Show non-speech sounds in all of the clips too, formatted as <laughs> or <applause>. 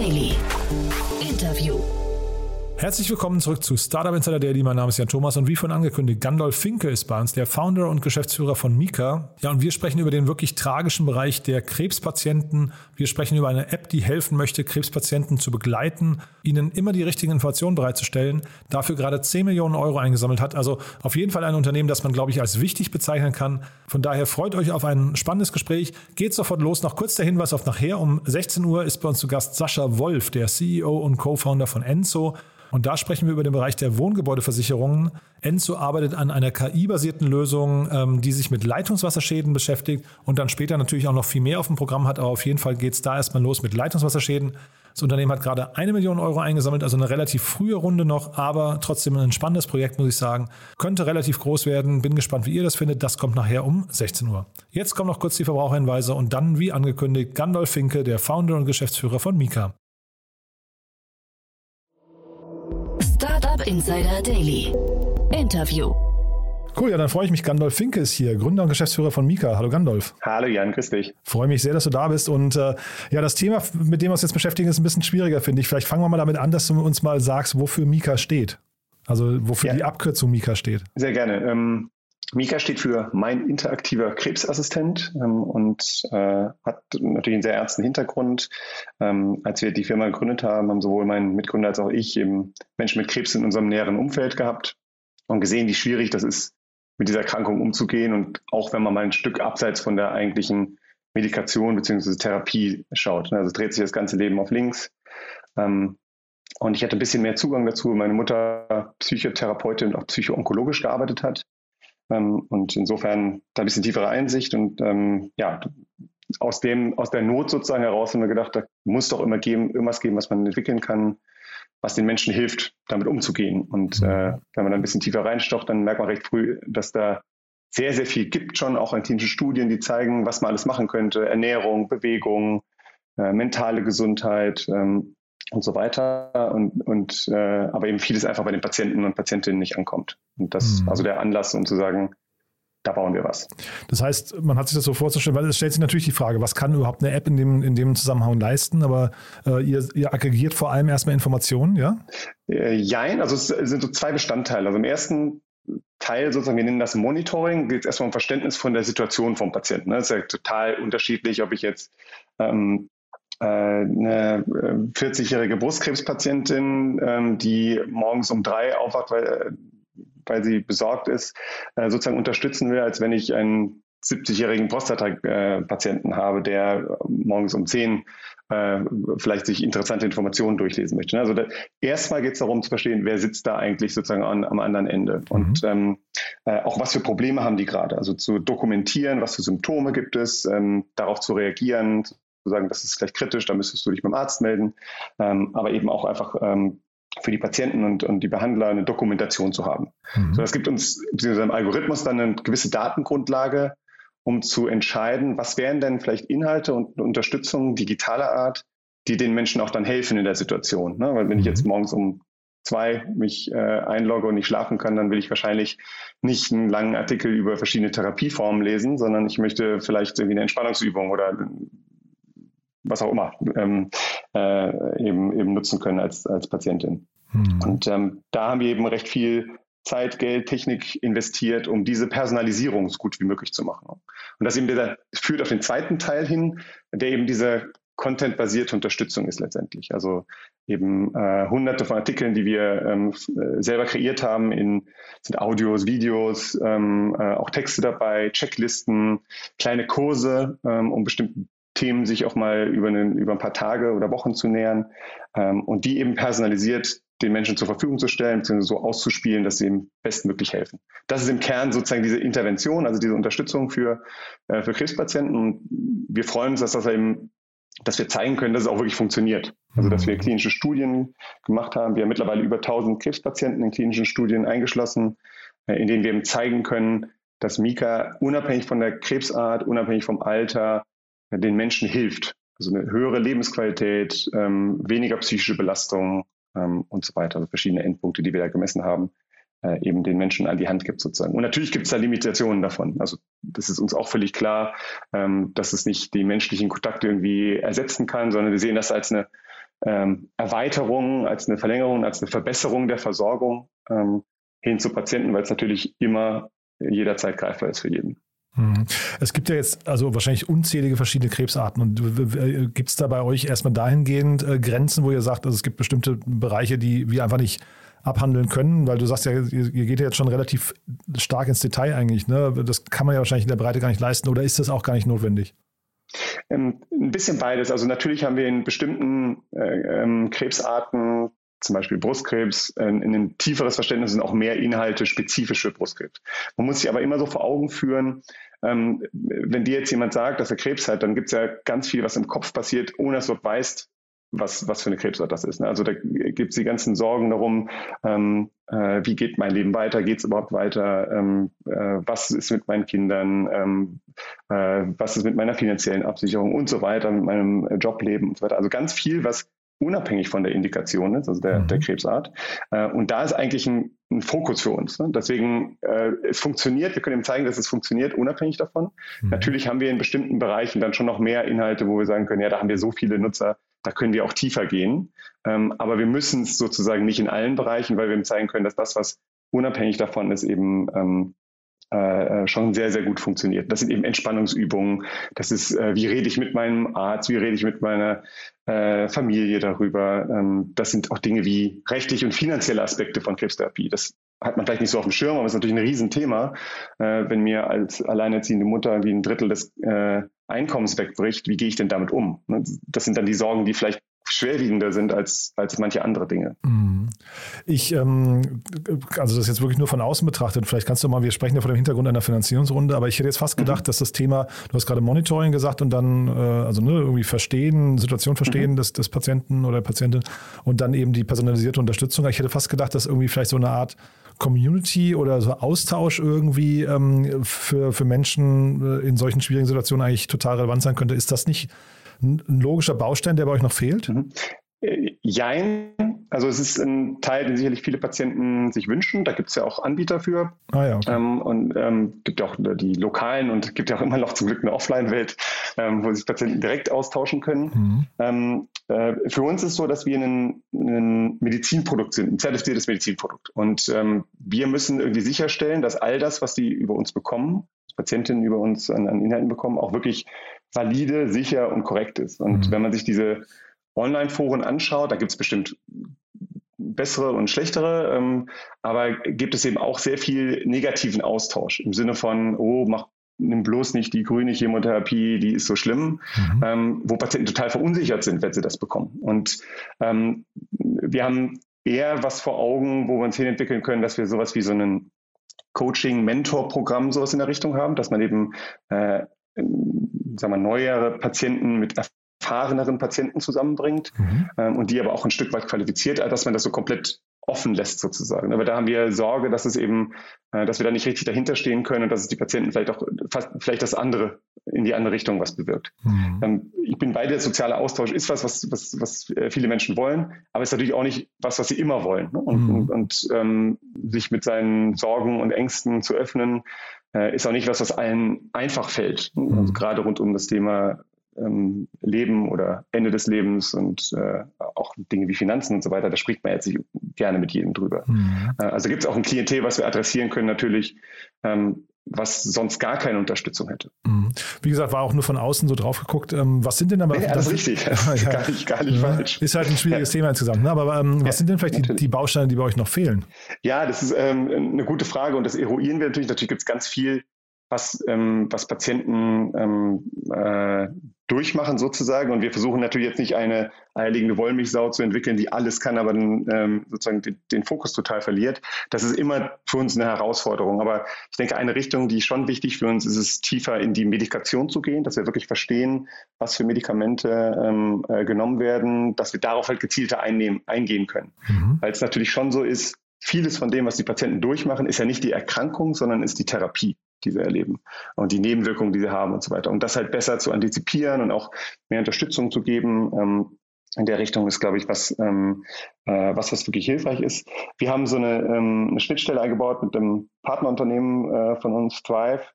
Daily. Herzlich willkommen zurück zu Startup Insider Daily. Mein Name ist Jan Thomas und wie vorhin angekündigt, Gandalf Finke ist bei uns, der Founder und Geschäftsführer von Mika. Ja, und wir sprechen über den wirklich tragischen Bereich der Krebspatienten. Wir sprechen über eine App, die helfen möchte, Krebspatienten zu begleiten, ihnen immer die richtigen Informationen bereitzustellen, dafür gerade 10 Millionen Euro eingesammelt hat. Also auf jeden Fall ein Unternehmen, das man, glaube ich, als wichtig bezeichnen kann. Von daher freut euch auf ein spannendes Gespräch. Geht sofort los. Noch kurz der Hinweis auf nachher. Um 16 Uhr ist bei uns zu Gast Sascha Wolf, der CEO und Co-Founder von Enzo. Und da sprechen wir über den Bereich der Wohngebäudeversicherungen. Enzo arbeitet an einer KI-basierten Lösung, ähm, die sich mit Leitungswasserschäden beschäftigt und dann später natürlich auch noch viel mehr auf dem Programm hat. Aber auf jeden Fall geht es da erstmal los mit Leitungswasserschäden. Das Unternehmen hat gerade eine Million Euro eingesammelt, also eine relativ frühe Runde noch, aber trotzdem ein spannendes Projekt, muss ich sagen. Könnte relativ groß werden. Bin gespannt, wie ihr das findet. Das kommt nachher um 16 Uhr. Jetzt kommen noch kurz die Verbraucherhinweise und dann, wie angekündigt, Gandalf Finke, der Founder und Geschäftsführer von Mika. Startup Insider Daily. Interview. Cool, ja, dann freue ich mich. Gandalf Finke ist hier, Gründer und Geschäftsführer von Mika. Hallo Gandalf. Hallo Jan, grüß dich. Freue mich sehr, dass du da bist. Und äh, ja, das Thema, mit dem wir uns jetzt beschäftigen, ist ein bisschen schwieriger, finde ich. Vielleicht fangen wir mal damit an, dass du uns mal sagst, wofür Mika steht. Also wofür ja. die Abkürzung Mika steht. Sehr gerne. Ähm, Mika steht für mein interaktiver Krebsassistent ähm, und äh, hat natürlich einen sehr ernsten Hintergrund. Ähm, als wir die Firma gegründet haben, haben sowohl mein Mitgründer als auch ich eben Menschen mit Krebs in unserem näheren Umfeld gehabt und gesehen, wie schwierig das ist, mit dieser Erkrankung umzugehen. Und auch wenn man mal ein Stück abseits von der eigentlichen Medikation bzw. Therapie schaut. Ne? Also dreht sich das ganze Leben auf links. Ähm, und ich hatte ein bisschen mehr Zugang dazu. Meine Mutter Psychotherapeutin und auch psychoonkologisch gearbeitet hat. Ähm, und insofern da ein bisschen tiefere Einsicht und ähm, ja, aus dem, aus der Not sozusagen heraus haben wir gedacht, da muss doch immer geben, irgendwas geben, was man entwickeln kann, was den Menschen hilft, damit umzugehen. Und äh, wenn man da ein bisschen tiefer reinstocht, dann merkt man recht früh, dass da sehr, sehr viel gibt schon, auch in klinischen Studien, die zeigen, was man alles machen könnte. Ernährung, Bewegung, äh, mentale Gesundheit, ähm, und so weiter. Und, und äh, aber eben vieles einfach bei den Patienten und Patientinnen nicht ankommt. Und das mhm. also der Anlass, um zu sagen, da bauen wir was. Das heißt, man hat sich das so vorzustellen, weil es stellt sich natürlich die Frage, was kann überhaupt eine App in dem, in dem Zusammenhang leisten? Aber äh, ihr, ihr aggregiert vor allem erstmal Informationen, ja? Äh, jein, also es sind so zwei Bestandteile. Also im ersten Teil sozusagen, wir nennen das Monitoring, geht es erstmal um Verständnis von der Situation vom Patienten. Das ist ja total unterschiedlich, ob ich jetzt ähm, äh, eine 40-jährige äh, Brustkrebspatientin, ähm, die morgens um drei aufwacht, weil, weil sie besorgt ist, äh, sozusagen unterstützen will, als wenn ich einen 70-jährigen Prostata-Patienten habe, der morgens um 10 äh, vielleicht sich interessante Informationen durchlesen möchte. Also da, erstmal geht es darum zu verstehen, wer sitzt da eigentlich sozusagen an, am anderen Ende mhm. und ähm, äh, auch was für Probleme haben die gerade. Also zu dokumentieren, was für Symptome gibt es, ähm, darauf zu reagieren, zu sagen, das ist vielleicht kritisch, da müsstest du dich beim Arzt melden, ähm, aber eben auch einfach ähm, für die Patienten und, und die Behandler eine Dokumentation zu haben. Mhm. So, das gibt uns, beziehungsweise im Algorithmus dann eine gewisse Datengrundlage, um zu entscheiden, was wären denn vielleicht Inhalte und Unterstützung digitaler Art, die den Menschen auch dann helfen in der Situation. Ne? Weil wenn ich jetzt mhm. morgens um zwei mich äh, einlogge und nicht schlafen kann, dann will ich wahrscheinlich nicht einen langen Artikel über verschiedene Therapieformen lesen, sondern ich möchte vielleicht irgendwie eine Entspannungsübung oder was auch immer ähm, äh, eben, eben nutzen können als, als Patientin. Hm. Und ähm, da haben wir eben recht viel Zeit, Geld, Technik investiert, um diese Personalisierung so gut wie möglich zu machen. Und das eben dieser, führt auf den zweiten Teil hin, der eben diese Content-basierte Unterstützung ist letztendlich. Also eben äh, hunderte von Artikeln, die wir ähm, äh, selber kreiert haben, in, sind Audios, Videos, ähm, äh, auch Texte dabei, Checklisten, kleine Kurse, ähm, um bestimmten Themen sich auch mal über, einen, über ein paar Tage oder Wochen zu nähern ähm, und die eben personalisiert den Menschen zur Verfügung zu stellen, beziehungsweise so auszuspielen, dass sie ihm bestmöglich helfen. Das ist im Kern sozusagen diese Intervention, also diese Unterstützung für, äh, für Krebspatienten. Und wir freuen uns, dass das eben, dass wir zeigen können, dass es auch wirklich funktioniert. Also, dass wir mhm. klinische Studien gemacht haben. Wir haben mittlerweile über 1000 Krebspatienten in klinischen Studien eingeschlossen, äh, in denen wir eben zeigen können, dass Mika unabhängig von der Krebsart, unabhängig vom Alter, den Menschen hilft. Also eine höhere Lebensqualität, ähm, weniger psychische Belastung ähm, und so weiter. Also verschiedene Endpunkte, die wir da gemessen haben, äh, eben den Menschen an die Hand gibt sozusagen. Und natürlich gibt es da Limitationen davon. Also das ist uns auch völlig klar, ähm, dass es nicht die menschlichen Kontakte irgendwie ersetzen kann, sondern wir sehen das als eine ähm, Erweiterung, als eine Verlängerung, als eine Verbesserung der Versorgung ähm, hin zu Patienten, weil es natürlich immer jederzeit greifbar ist für jeden. Mhm. Es gibt ja jetzt also wahrscheinlich unzählige verschiedene Krebsarten. Und gibt es da bei euch erstmal dahingehend äh, Grenzen, wo ihr sagt, also es gibt bestimmte Bereiche, die wir einfach nicht abhandeln können? Weil du sagst ja, ihr, ihr geht ja jetzt schon relativ stark ins Detail eigentlich. Ne? Das kann man ja wahrscheinlich in der Breite gar nicht leisten. Oder ist das auch gar nicht notwendig? Ähm, ein bisschen beides. Also natürlich haben wir in bestimmten äh, ähm, Krebsarten zum Beispiel Brustkrebs, äh, in ein tieferes Verständnis sind auch mehr Inhalte spezifisch für Brustkrebs. Man muss sich aber immer so vor Augen führen, ähm, wenn dir jetzt jemand sagt, dass er Krebs hat, dann gibt es ja ganz viel, was im Kopf passiert, ohne dass du weißt, was, was für eine Krebsart das ist. Ne? Also da gibt es die ganzen Sorgen darum, ähm, äh, wie geht mein Leben weiter, geht es überhaupt weiter, ähm, äh, was ist mit meinen Kindern, ähm, äh, was ist mit meiner finanziellen Absicherung und so weiter, mit meinem Jobleben und so weiter. Also ganz viel, was unabhängig von der Indikation ist, also der, mhm. der Krebsart. Äh, und da ist eigentlich ein, ein Fokus für uns. Ne? Deswegen, äh, es funktioniert, wir können ihm zeigen, dass es funktioniert, unabhängig davon. Mhm. Natürlich haben wir in bestimmten Bereichen dann schon noch mehr Inhalte, wo wir sagen können, ja, da haben wir so viele Nutzer, da können wir auch tiefer gehen. Ähm, aber wir müssen es sozusagen nicht in allen Bereichen, weil wir ihm zeigen können, dass das, was unabhängig davon ist, eben ähm, äh, schon sehr, sehr gut funktioniert. Das sind eben Entspannungsübungen. Das ist, äh, wie rede ich mit meinem Arzt, wie rede ich mit meiner äh, Familie darüber. Ähm, das sind auch Dinge wie rechtliche und finanzielle Aspekte von Krebstherapie. Das hat man vielleicht nicht so auf dem Schirm, aber es ist natürlich ein Riesenthema, äh, wenn mir als alleinerziehende Mutter wie ein Drittel des äh, Einkommens wegbricht, wie gehe ich denn damit um? Ne, das sind dann die Sorgen, die vielleicht schwerwiegender sind als, als manche andere Dinge. Mhm. Ich, ähm, also das jetzt wirklich nur von außen betrachtet, vielleicht kannst du mal, wir sprechen ja vor dem Hintergrund einer Finanzierungsrunde, aber ich hätte jetzt fast mhm. gedacht, mhm. dass das Thema, du hast gerade Monitoring gesagt und dann, äh, also ne, irgendwie verstehen, Situation verstehen mhm. des, des Patienten oder der Patientin und dann eben die personalisierte Unterstützung. Ich hätte fast gedacht, dass irgendwie vielleicht so eine Art Community oder so Austausch irgendwie ähm, für, für Menschen äh, in solchen schwierigen Situationen eigentlich total relevant sein könnte. Ist das nicht ein logischer Baustein, der bei euch noch fehlt? Mhm. Äh, jein. Also es ist ein Teil, den sicherlich viele Patienten sich wünschen. Da gibt es ja auch Anbieter für. Ah ja, okay. ähm, und ähm, gibt ja auch die lokalen und gibt ja auch immer noch zum Glück eine Offline-Welt, ähm, wo sich Patienten direkt austauschen können. Mhm. Ähm, äh, für uns ist es so, dass wir ein, ein Medizinprodukt sind, ein zertifiziertes Medizinprodukt. Und ähm, wir müssen irgendwie sicherstellen, dass all das, was die über uns bekommen, Patientinnen über uns an, an Inhalten bekommen, auch wirklich valide, sicher und korrekt ist. Und mhm. wenn man sich diese Online-Foren anschaut, da gibt es bestimmt bessere und schlechtere, ähm, aber gibt es eben auch sehr viel negativen Austausch im Sinne von, oh, mach nimm bloß nicht die grüne Chemotherapie, die ist so schlimm, mhm. ähm, wo Patienten total verunsichert sind, wenn sie das bekommen. Und ähm, wir haben eher was vor Augen, wo wir uns hinentwickeln können, dass wir sowas wie so ein Coaching-Mentor-Programm sowas in der Richtung haben, dass man eben äh, sagen wir, neuere Patienten mit erfahreneren Patienten zusammenbringt mhm. ähm, und die aber auch ein Stück weit qualifiziert, dass man das so komplett offen lässt sozusagen. Aber da haben wir Sorge, dass es eben, äh, dass wir da nicht richtig dahinter stehen können und dass es die Patienten vielleicht auch fast, vielleicht das andere in die andere Richtung was bewirkt. Mhm. Ähm, ich bin bei der soziale Austausch ist was, was, was, was äh, viele Menschen wollen, aber ist natürlich auch nicht was, was sie immer wollen. Ne? Und, mhm. und, und ähm, sich mit seinen Sorgen und Ängsten zu öffnen, äh, ist auch nicht was, was allen einfach fällt. Mhm. Also gerade rund um das Thema ähm, Leben oder Ende des Lebens und äh, auch Dinge wie Finanzen und so weiter, da spricht man jetzt nicht gerne mit jedem drüber. Mhm. Äh, also gibt es auch ein Klientel, was wir adressieren können, natürlich, ähm, was sonst gar keine Unterstützung hätte. Mhm. Wie gesagt, war auch nur von außen so drauf geguckt. Ähm, was sind denn aber. Ja, das ist richtig. ja, <laughs> <laughs> gar nicht, gar nicht ja. falsch. Ist halt ein schwieriges Thema insgesamt. Ne? Aber ähm, was sind denn vielleicht die, die, Bausteine, die bei euch noch fehlen? Ja, das ist ähm, eine gute Frage und das eruieren wir natürlich. Natürlich gibt es ganz viel was, ähm, was Patienten ähm, äh, durchmachen sozusagen. Und wir versuchen natürlich jetzt nicht eine eierlegende Wollmilchsau zu entwickeln, die alles kann, aber dann ähm, sozusagen den, den, Fokus total verliert. Das ist immer für uns eine Herausforderung. Aber ich denke, eine Richtung, die schon wichtig für uns ist, ist tiefer in die Medikation zu gehen, dass wir wirklich verstehen, was für Medikamente ähm, äh, genommen werden, dass wir darauf halt gezielter einnehmen, eingehen können. Mhm. Weil es natürlich schon so ist, vieles von dem, was die Patienten durchmachen, ist ja nicht die Erkrankung, sondern ist die Therapie die sie erleben und die Nebenwirkungen, die sie haben und so weiter. Und das halt besser zu antizipieren und auch mehr Unterstützung zu geben. Ähm, in der Richtung ist, glaube ich, was, ähm, äh, was, was wirklich hilfreich ist. Wir haben so eine, ähm, eine Schnittstelle eingebaut mit einem Partnerunternehmen äh, von uns, Thrive,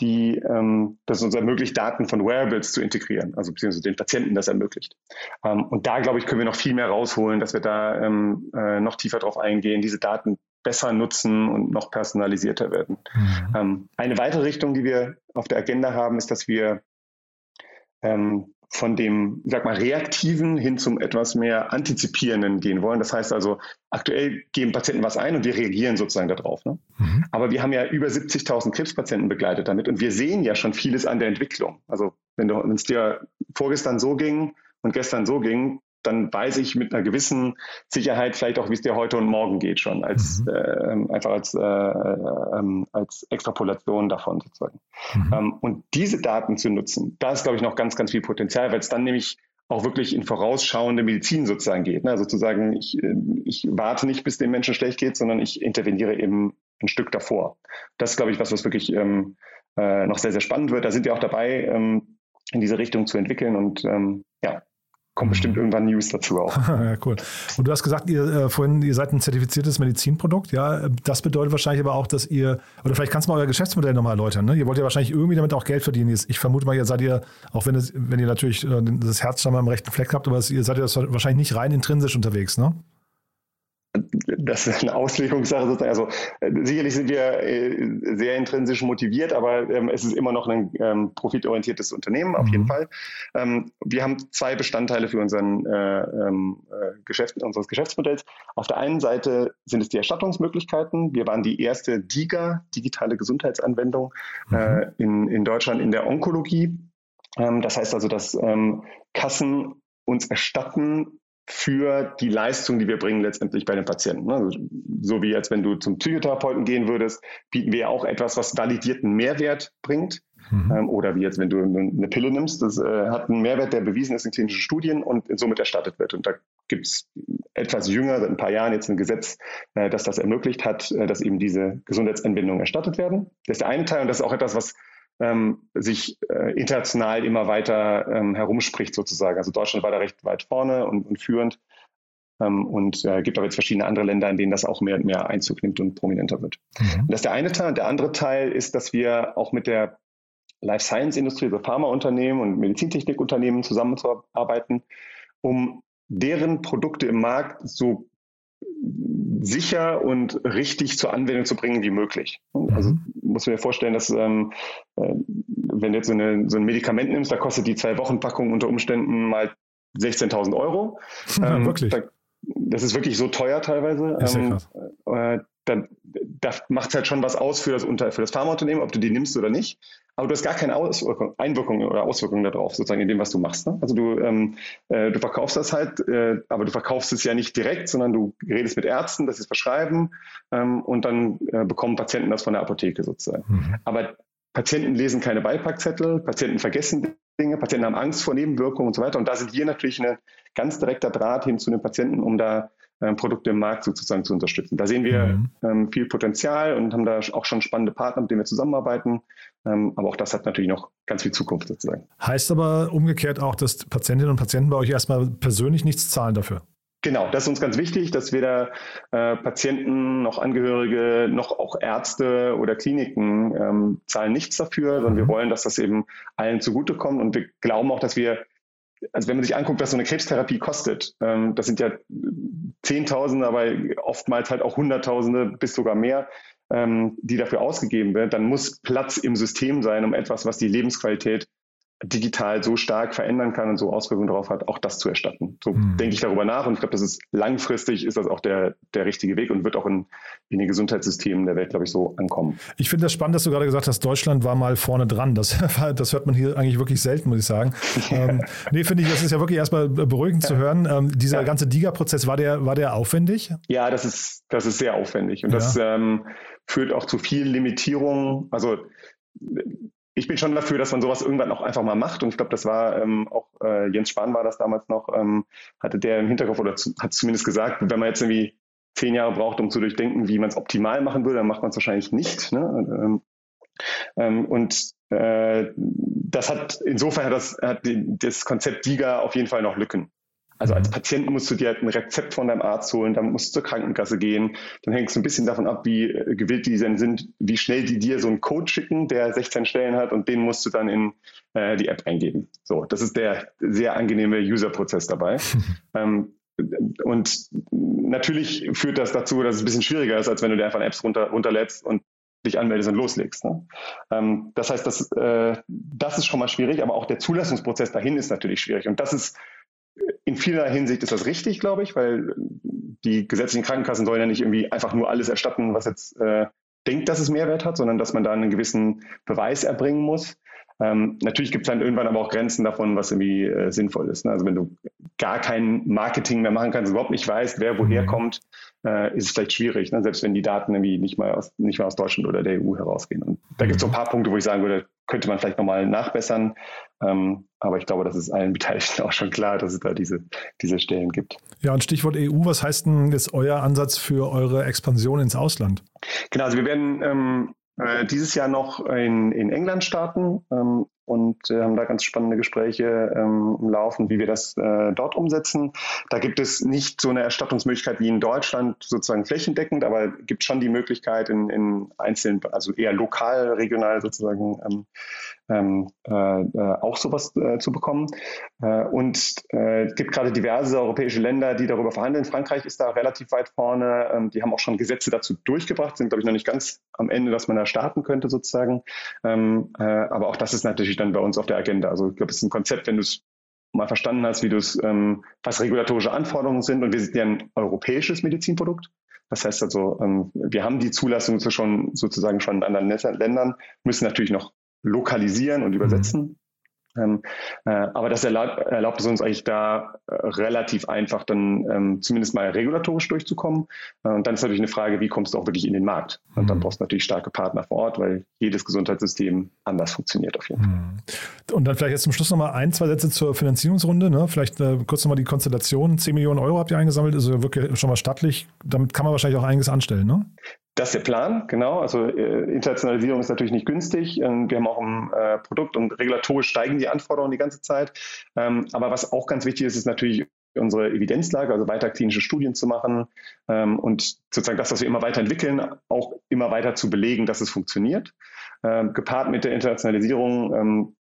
die ähm, das uns ermöglicht, Daten von Wearables zu integrieren, also beziehungsweise den Patienten das ermöglicht. Ähm, und da, glaube ich, können wir noch viel mehr rausholen, dass wir da ähm, äh, noch tiefer drauf eingehen, diese Daten besser nutzen und noch personalisierter werden. Mhm. Ähm, eine weitere Richtung, die wir auf der Agenda haben, ist, dass wir ähm, von dem, sag mal, reaktiven hin zum etwas mehr antizipierenden gehen wollen. Das heißt also, aktuell geben Patienten was ein und wir reagieren sozusagen darauf. Ne? Mhm. Aber wir haben ja über 70.000 Krebspatienten begleitet damit und wir sehen ja schon vieles an der Entwicklung. Also wenn es dir vorgestern so ging und gestern so ging, dann weiß ich mit einer gewissen Sicherheit vielleicht auch, wie es dir heute und morgen geht schon, als mhm. äh, einfach als, äh, äh, als Extrapolation davon sozusagen. Mhm. Ähm, und diese Daten zu nutzen, da ist, glaube ich, noch ganz, ganz viel Potenzial, weil es dann nämlich auch wirklich in vorausschauende Medizin sozusagen geht. Ne? Sozusagen, ich, äh, ich warte nicht, bis dem Menschen schlecht geht, sondern ich interveniere eben ein Stück davor. Das ist, glaube ich, was, was wirklich ähm, äh, noch sehr, sehr spannend wird. Da sind wir auch dabei, ähm, in diese Richtung zu entwickeln und ähm, ja, kommt bestimmt irgendwann News dazu auch. <laughs> ja, cool. Und du hast gesagt, ihr äh, vorhin, ihr seid ein zertifiziertes Medizinprodukt. Ja, das bedeutet wahrscheinlich aber auch, dass ihr, oder vielleicht kannst du mal euer Geschäftsmodell nochmal erläutern. Ne? Ihr wollt ja wahrscheinlich irgendwie damit auch Geld verdienen. Ich vermute mal, ihr seid ihr, auch wenn, es, wenn ihr natürlich äh, das Herz schon mal im rechten Fleck habt, aber ihr seid ja wahrscheinlich nicht rein intrinsisch unterwegs, ne? Das ist eine Auslegungssache sozusagen. Also äh, sicherlich sind wir äh, sehr intrinsisch motiviert, aber ähm, es ist immer noch ein ähm, profitorientiertes Unternehmen, auf mhm. jeden Fall. Ähm, wir haben zwei Bestandteile für unseren äh, ähm, äh, Geschäft, unseres Geschäftsmodells. Auf der einen Seite sind es die Erstattungsmöglichkeiten. Wir waren die erste DIGA, digitale Gesundheitsanwendung, mhm. äh, in, in Deutschland in der Onkologie. Ähm, das heißt also, dass ähm, Kassen uns erstatten für die Leistung, die wir bringen letztendlich bei den Patienten. Also, so wie als wenn du zum Psychotherapeuten gehen würdest, bieten wir auch etwas, was validierten Mehrwert bringt. Mhm. Ähm, oder wie jetzt, wenn du eine Pille nimmst, das äh, hat einen Mehrwert, der bewiesen ist in klinischen Studien und somit erstattet wird. Und da gibt es etwas jünger, seit ein paar Jahren jetzt ein Gesetz, äh, das das ermöglicht hat, äh, dass eben diese Gesundheitsanwendungen erstattet werden. Das ist der eine Teil und das ist auch etwas, was ähm, sich äh, international immer weiter ähm, herumspricht sozusagen. Also Deutschland war da recht weit vorne und, und führend ähm, und äh, gibt aber jetzt verschiedene andere Länder, in denen das auch mehr und mehr Einzug nimmt und prominenter wird. Mhm. Das ist der eine Teil. Und der andere Teil ist, dass wir auch mit der Life Science Industrie, also Pharmaunternehmen und Medizintechnikunternehmen zusammenzuarbeiten, um deren Produkte im Markt so sicher und richtig zur Anwendung zu bringen wie möglich. Also mhm. muss man mir vorstellen, dass ähm, äh, wenn du jetzt so, eine, so, ein Medikament nimmst, da kostet die zwei Wochen Packung unter Umständen mal 16.000 Euro. <laughs> Ähm, wirklich? Da, das ist wirklich so teuer teilweise. Ist ähm, äh, dann, da macht es halt schon was aus für das, Unter für das Pharmaunternehmen, ob du die nimmst oder nicht. Aber du hast gar keine Auswirkung, Einwirkung oder Auswirkungen darauf, sozusagen in dem, was du machst. Ne? Also du, ähm, äh, du verkaufst das halt, äh, aber du verkaufst es ja nicht direkt, sondern du redest mit Ärzten, dass sie es verschreiben ähm, und dann äh, bekommen Patienten das von der Apotheke sozusagen. Mhm. Aber Patienten lesen keine Beipackzettel, Patienten vergessen Dinge, Patienten haben Angst vor Nebenwirkungen und so weiter. Und da sind wir natürlich ein ganz direkter Draht hin zu den Patienten, um da Produkte im Markt sozusagen zu unterstützen. Da sehen wir mhm. ähm, viel Potenzial und haben da auch schon spannende Partner, mit denen wir zusammenarbeiten. Ähm, aber auch das hat natürlich noch ganz viel Zukunft sozusagen. Heißt aber umgekehrt auch, dass Patientinnen und Patienten bei euch erstmal persönlich nichts zahlen dafür? Genau, das ist uns ganz wichtig, dass weder äh, Patienten noch Angehörige noch auch Ärzte oder Kliniken ähm, zahlen nichts dafür, sondern mhm. wir wollen, dass das eben allen zugutekommt. Und wir glauben auch, dass wir also wenn man sich anguckt, was so eine Krebstherapie kostet, ähm, das sind ja Zehntausende, aber oftmals halt auch Hunderttausende bis sogar mehr, ähm, die dafür ausgegeben wird, dann muss Platz im System sein, um etwas, was die Lebensqualität digital so stark verändern kann und so Auswirkungen darauf hat, auch das zu erstatten. So mhm. denke ich darüber nach und ich glaube, das ist langfristig ist das auch der, der richtige Weg und wird auch in, in den Gesundheitssystemen der Welt, glaube ich, so ankommen. Ich finde das spannend, dass du gerade gesagt hast, Deutschland war mal vorne dran. Das, <laughs> das hört man hier eigentlich wirklich selten, muss ich sagen. <laughs> ähm, nee, finde ich, das ist ja wirklich erstmal beruhigend ja. zu hören. Ähm, dieser ja. ganze DIGA-Prozess, war der, war der aufwendig? Ja, das ist, das ist sehr aufwendig und ja. das ähm, führt auch zu vielen Limitierungen. Also ich bin schon dafür, dass man sowas irgendwann auch einfach mal macht. Und ich glaube, das war ähm, auch äh, Jens Spahn war das damals noch, ähm, hatte der im Hinterkopf oder zu, hat zumindest gesagt, wenn man jetzt irgendwie zehn Jahre braucht, um zu durchdenken, wie man es optimal machen würde, dann macht man es wahrscheinlich nicht. Ne? Ähm, ähm, und äh, das hat insofern hat das, hat das Konzept DIGA auf jeden Fall noch Lücken. Also als mhm. Patient musst du dir halt ein Rezept von deinem Arzt holen, dann musst du zur Krankenkasse gehen. Dann hängt es ein bisschen davon ab, wie äh, gewillt die denn sind, wie schnell die dir so einen Code schicken, der 16 Stellen hat und den musst du dann in äh, die App eingeben. So, das ist der sehr angenehme User-Prozess dabei. <laughs> ähm, und natürlich führt das dazu, dass es ein bisschen schwieriger ist, als wenn du dir einfach Apps runter, runterlädst und dich anmeldest und loslegst. Ne? Ähm, das heißt, das, äh, das ist schon mal schwierig, aber auch der Zulassungsprozess dahin ist natürlich schwierig. Und das ist in vieler Hinsicht ist das richtig, glaube ich, weil die gesetzlichen Krankenkassen sollen ja nicht irgendwie einfach nur alles erstatten, was jetzt äh, denkt, dass es Mehrwert hat, sondern dass man da einen gewissen Beweis erbringen muss. Ähm, natürlich gibt es dann irgendwann aber auch Grenzen davon, was irgendwie äh, sinnvoll ist. Ne? Also wenn du gar kein Marketing mehr machen kannst, überhaupt nicht weißt, wer woher mhm. kommt, äh, ist es vielleicht schwierig, ne? selbst wenn die Daten irgendwie nicht mal aus, nicht mal aus Deutschland oder der EU herausgehen. Und da gibt es so ein paar Punkte, wo ich sagen würde, könnte man vielleicht nochmal nachbessern. Ähm, aber ich glaube, das ist allen Beteiligten <laughs> auch schon klar, dass es da diese, diese Stellen gibt. Ja, und Stichwort EU, was heißt denn jetzt euer Ansatz für eure Expansion ins Ausland? Genau, also wir werden ähm, äh, dieses Jahr noch in, in England starten. Ähm, und äh, haben da ganz spannende Gespräche ähm, Laufen, wie wir das äh, dort umsetzen. Da gibt es nicht so eine Erstattungsmöglichkeit wie in Deutschland, sozusagen flächendeckend, aber gibt schon die Möglichkeit in, in einzelnen, also eher lokal, regional sozusagen ähm, ähm, äh, äh auch sowas äh, zu bekommen. Äh, und es gibt gerade diverse europäische Länder, die darüber verhandeln. Frankreich ist da relativ weit vorne. Ähm, die haben auch schon Gesetze dazu durchgebracht, sind, glaube ich, noch nicht ganz am Ende, dass man da starten könnte sozusagen. Ähm, aber auch das ist natürlich natürlich dann bei uns auf der Agenda. Also ich glaube, es ist ein Konzept, wenn du es mal verstanden hast, wie du es, ähm, was regulatorische Anforderungen sind. Und wir sind ja ein europäisches Medizinprodukt. Das heißt also, ähm, wir haben die Zulassung schon sozusagen schon in anderen Ländern, müssen natürlich noch lokalisieren und übersetzen. Mhm. Ähm, äh, aber das erlaubt, erlaubt es uns eigentlich da äh, relativ einfach dann ähm, zumindest mal regulatorisch durchzukommen. Äh, und dann ist natürlich eine Frage, wie kommst du auch wirklich in den Markt? Und dann mhm. brauchst du natürlich starke Partner vor Ort, weil jedes Gesundheitssystem anders funktioniert auf jeden Fall. Mhm. Und dann vielleicht jetzt zum Schluss nochmal ein, zwei Sätze zur Finanzierungsrunde. Ne? Vielleicht äh, kurz nochmal die Konstellation. 10 Millionen Euro habt ihr eingesammelt, also wirklich schon mal stattlich. Damit kann man wahrscheinlich auch einiges anstellen, ne? Das ist der Plan, genau. Also äh, Internationalisierung ist natürlich nicht günstig. Ähm, wir haben auch ein äh, Produkt und regulatorisch steigen die Anforderungen die ganze Zeit. Ähm, aber was auch ganz wichtig ist, ist natürlich unsere Evidenzlage, also weiter klinische Studien zu machen ähm, und sozusagen das, was wir immer weiter entwickeln, auch immer weiter zu belegen, dass es funktioniert. Ähm, gepaart mit der Internationalisierung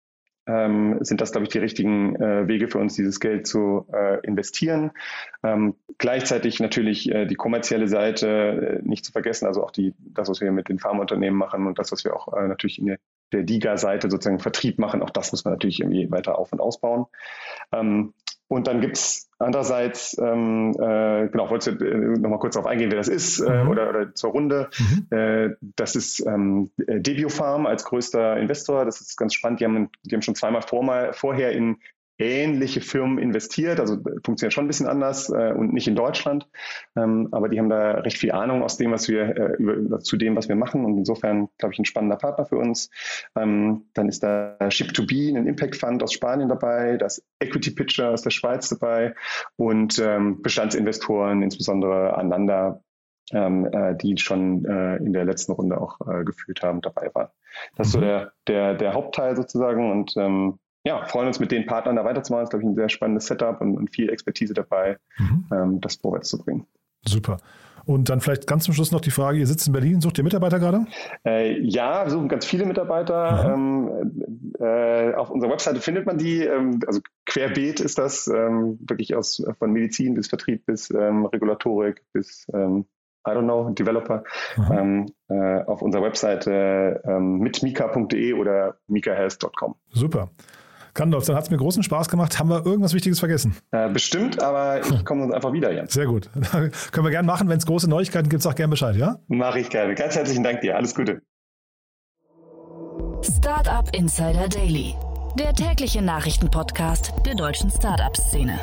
ähm, sind das, glaube ich, die richtigen äh, Wege für uns, dieses Geld zu äh, investieren. Ähm, gleichzeitig natürlich äh, die kommerzielle Seite äh, nicht zu vergessen, also auch die, das, was wir mit den Pharmaunternehmen machen und das, was wir auch äh, natürlich in der, der DIGA-Seite sozusagen Vertrieb machen, auch das muss man natürlich irgendwie weiter auf- und ausbauen. Ähm, und dann gibt es andererseits, ähm, äh, genau, wollte äh, nochmal kurz darauf eingehen, wer das ist äh, mhm. oder, oder, zur Runde. Mhm. Äh, das ist ähm, Debio Farm als größter Investor. Das ist ganz spannend. Die haben, die haben schon zweimal vor, mal, vorher in ähnliche Firmen investiert, also funktioniert schon ein bisschen anders äh, und nicht in Deutschland, ähm, aber die haben da recht viel Ahnung aus dem, was wir äh, über, zu dem, was wir machen und insofern glaube ich ein spannender Partner für uns. Ähm, dann ist da Ship2B, ein Impact Fund aus Spanien dabei, das Equity Pitcher aus der Schweiz dabei und ähm, Bestandsinvestoren, insbesondere Ananda, ähm, äh, die schon äh, in der letzten Runde auch äh, geführt haben, dabei waren. Das ist so mhm. der, der, der Hauptteil sozusagen und ähm, ja, freuen uns mit den Partnern da weiterzumachen. Das ist, glaube ich, ein sehr spannendes Setup und, und viel Expertise dabei, mhm. ähm, das vorwärts zu bringen. Super. Und dann vielleicht ganz zum Schluss noch die Frage, ihr sitzt in Berlin, sucht ihr Mitarbeiter gerade? Äh, ja, wir suchen ganz viele Mitarbeiter. Ähm, äh, auf unserer Webseite findet man die. Ähm, also querbeet ist das, ähm, wirklich aus von Medizin bis Vertrieb bis ähm, Regulatorik bis ähm, I don't know, Developer, ähm, äh, auf unserer Webseite ähm, mit mika.de oder mikahealth.com. Super. Gandalf, dann hat es mir großen Spaß gemacht. Haben wir irgendwas Wichtiges vergessen? Äh, bestimmt, aber ich <laughs> komme uns einfach wieder, Jens. Sehr gut. <laughs> Können wir gerne machen. Wenn es große Neuigkeiten gibt, sag gerne Bescheid, ja? Mache ich gerne. Ganz herzlichen Dank dir. Alles Gute. Startup Insider Daily, der tägliche Nachrichtenpodcast der deutschen Startup-Szene.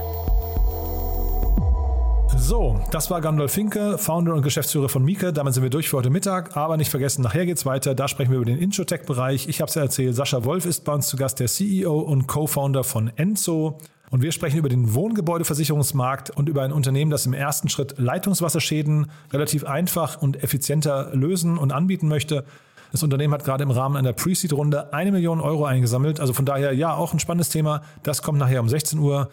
So, das war Gandalf Finke, Founder und Geschäftsführer von Mieke. Damit sind wir durch für heute Mittag. Aber nicht vergessen, nachher geht's weiter. Da sprechen wir über den Introtech-Bereich. Ich habe es ja erzählt, Sascha Wolf ist bei uns zu Gast, der CEO und Co-Founder von Enzo. Und wir sprechen über den Wohngebäudeversicherungsmarkt und über ein Unternehmen, das im ersten Schritt Leitungswasserschäden relativ einfach und effizienter lösen und anbieten möchte. Das Unternehmen hat gerade im Rahmen einer Pre-Seed-Runde eine Million Euro eingesammelt. Also von daher ja auch ein spannendes Thema. Das kommt nachher um 16 Uhr.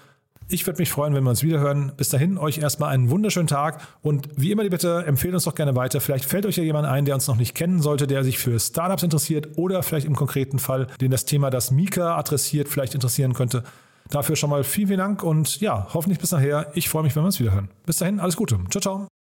Ich würde mich freuen, wenn wir uns wiederhören. Bis dahin, euch erstmal einen wunderschönen Tag und wie immer die Bitte, empfehlt uns doch gerne weiter. Vielleicht fällt euch ja jemand ein, der uns noch nicht kennen sollte, der sich für Startups interessiert oder vielleicht im konkreten Fall, den das Thema, das Mika adressiert, vielleicht interessieren könnte. Dafür schon mal vielen, vielen Dank und ja, hoffentlich bis nachher. Ich freue mich, wenn wir uns wiederhören. Bis dahin, alles Gute. Ciao, ciao.